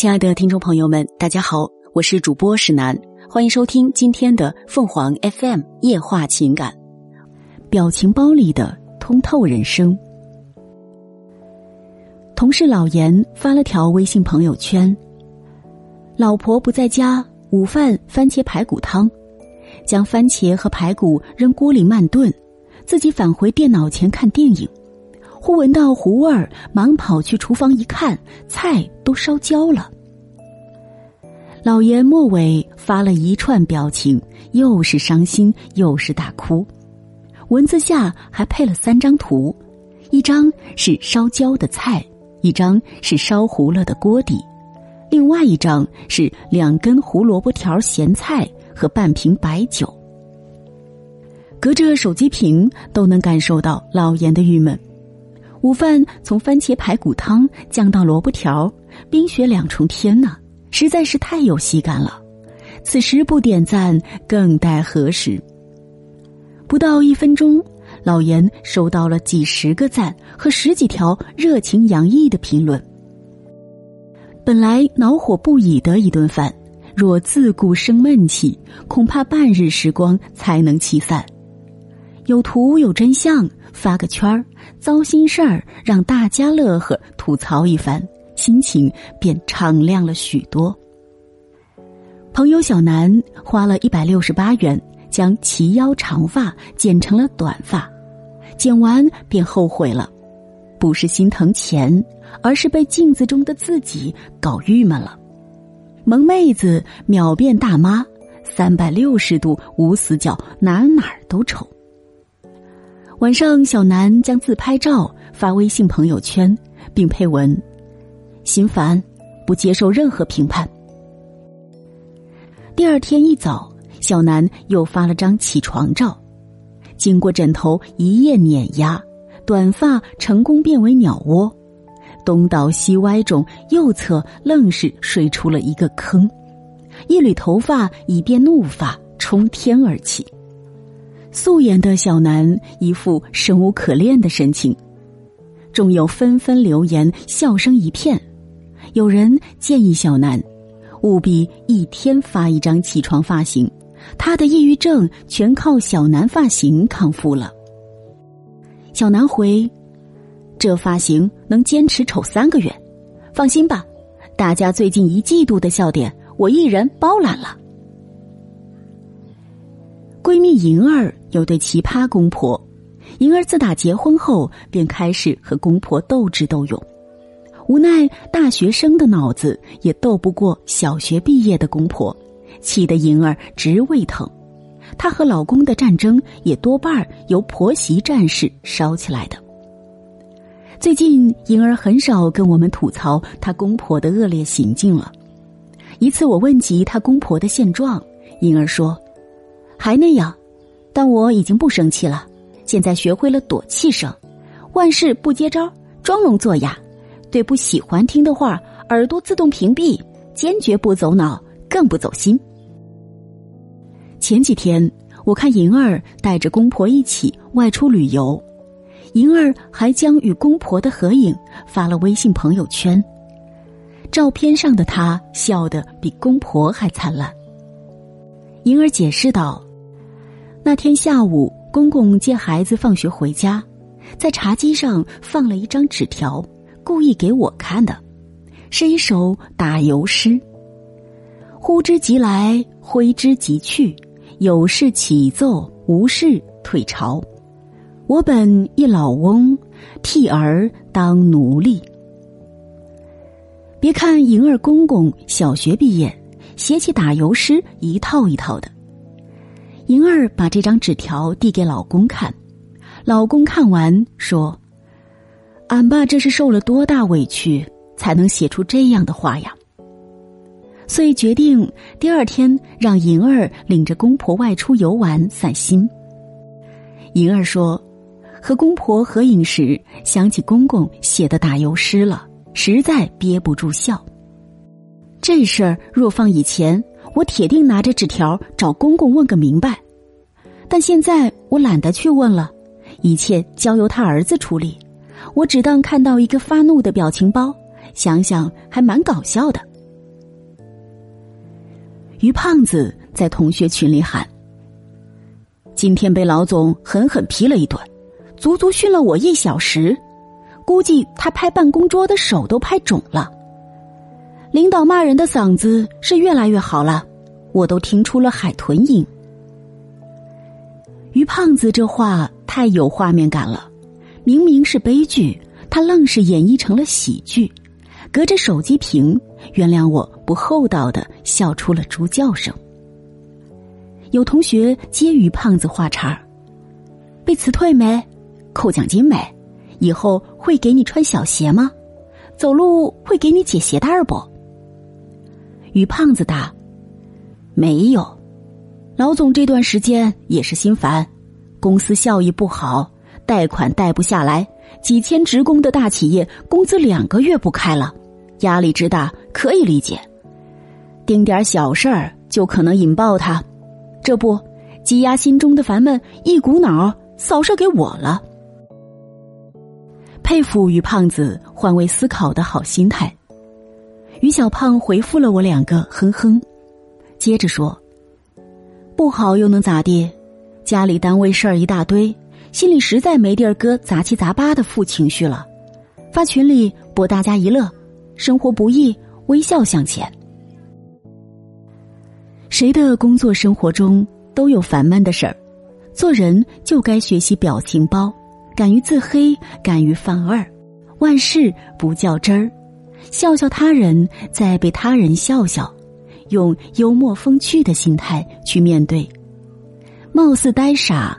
亲爱的听众朋友们，大家好，我是主播史楠，欢迎收听今天的凤凰 FM 夜话情感，表情包里的通透人生。同事老严发了条微信朋友圈：老婆不在家，午饭番茄排骨汤，将番茄和排骨扔锅里慢炖，自己返回电脑前看电影。忽闻到糊味儿，忙跑去厨房一看，菜都烧焦了。老爷末尾发了一串表情，又是伤心又是大哭，文字下还配了三张图，一张是烧焦的菜，一张是烧糊了的锅底，另外一张是两根胡萝卜条咸菜和半瓶白酒。隔着手机屏都能感受到老严的郁闷。午饭从番茄排骨汤降到萝卜条，冰雪两重天呢，实在是太有喜感了。此时不点赞，更待何时？不到一分钟，老严收到了几十个赞和十几条热情洋溢的评论。本来恼火不已的一顿饭，若自顾生闷气，恐怕半日时光才能气散。有图有真相，发个圈儿，糟心事儿让大家乐呵，吐槽一番，心情便敞亮了许多。朋友小南花了一百六十八元将齐腰长发剪成了短发，剪完便后悔了，不是心疼钱，而是被镜子中的自己搞郁闷了。萌妹子秒变大妈，三百六十度无死角，哪哪都丑。晚上，小南将自拍照发微信朋友圈，并配文：“心烦，不接受任何评判。”第二天一早，小南又发了张起床照，经过枕头一夜碾压，短发成功变为鸟窝，东倒西歪中，右侧愣是睡出了一个坑，一缕头发已变怒发，冲天而起。素颜的小南一副生无可恋的神情，众友纷纷留言，笑声一片。有人建议小南务必一天发一张起床发型，他的抑郁症全靠小南发型康复了。小南回：“这发型能坚持丑三个月，放心吧，大家最近一季度的笑点，我一人包揽了。”闺蜜莹儿。有对奇葩公婆，莹儿自打结婚后便开始和公婆斗智斗勇，无奈大学生的脑子也斗不过小学毕业的公婆，气得莹儿直胃疼。她和老公的战争也多半由婆媳战事烧起来的。最近莹儿很少跟我们吐槽她公婆的恶劣行径了。一次我问及她公婆的现状，莹儿说：“还那样。”但我已经不生气了，现在学会了躲气声，万事不接招，装聋作哑，对不喜欢听的话，耳朵自动屏蔽，坚决不走脑，更不走心。前几天我看莹儿带着公婆一起外出旅游，莹儿还将与公婆的合影发了微信朋友圈，照片上的她笑得比公婆还灿烂。莹儿解释道。那天下午，公公接孩子放学回家，在茶几上放了一张纸条，故意给我看的，是一首打油诗：“呼之即来，挥之即去，有事起奏，无事退朝。我本一老翁，替儿当奴隶。”别看莹儿公公小学毕业，写起打油诗一套一套的。莹儿把这张纸条递给老公看，老公看完说：“俺爸这是受了多大委屈，才能写出这样的话呀？”所以决定第二天让莹儿领着公婆外出游玩散心。莹儿说：“和公婆合影时，想起公公写的打油诗了，实在憋不住笑。这事儿若放以前。”我铁定拿着纸条找公公问个明白，但现在我懒得去问了，一切交由他儿子处理。我只当看到一个发怒的表情包，想想还蛮搞笑的。于胖子在同学群里喊：“今天被老总狠狠批了一顿，足足训了我一小时，估计他拍办公桌的手都拍肿了。领导骂人的嗓子是越来越好了，我都听出了海豚音。”于胖子这话太有画面感了，明明是悲剧，他愣是演绎成了喜剧。隔着手机屏，原谅我不厚道的笑出了猪叫声。有同学接于胖子话茬儿：“被辞退没？扣奖金没？以后会给你穿小鞋吗？走路会给你解鞋带儿不？”于胖子答：“没有。老总这段时间也是心烦，公司效益不好，贷款贷不下来，几千职工的大企业工资两个月不开了。”压力之大可以理解，丁点小事儿就可能引爆他，这不积压心中的烦闷一股脑扫射给我了。佩服于胖子换位思考的好心态。于小胖回复了我两个哼哼，接着说：“不好又能咋地？家里单位事儿一大堆，心里实在没地儿搁杂七杂八的负情绪了，发群里博大家一乐。”生活不易，微笑向前。谁的工作生活中都有烦闷的事儿，做人就该学习表情包，敢于自黑，敢于犯二，万事不较真儿，笑笑他人，再被他人笑笑，用幽默风趣的心态去面对。貌似呆傻，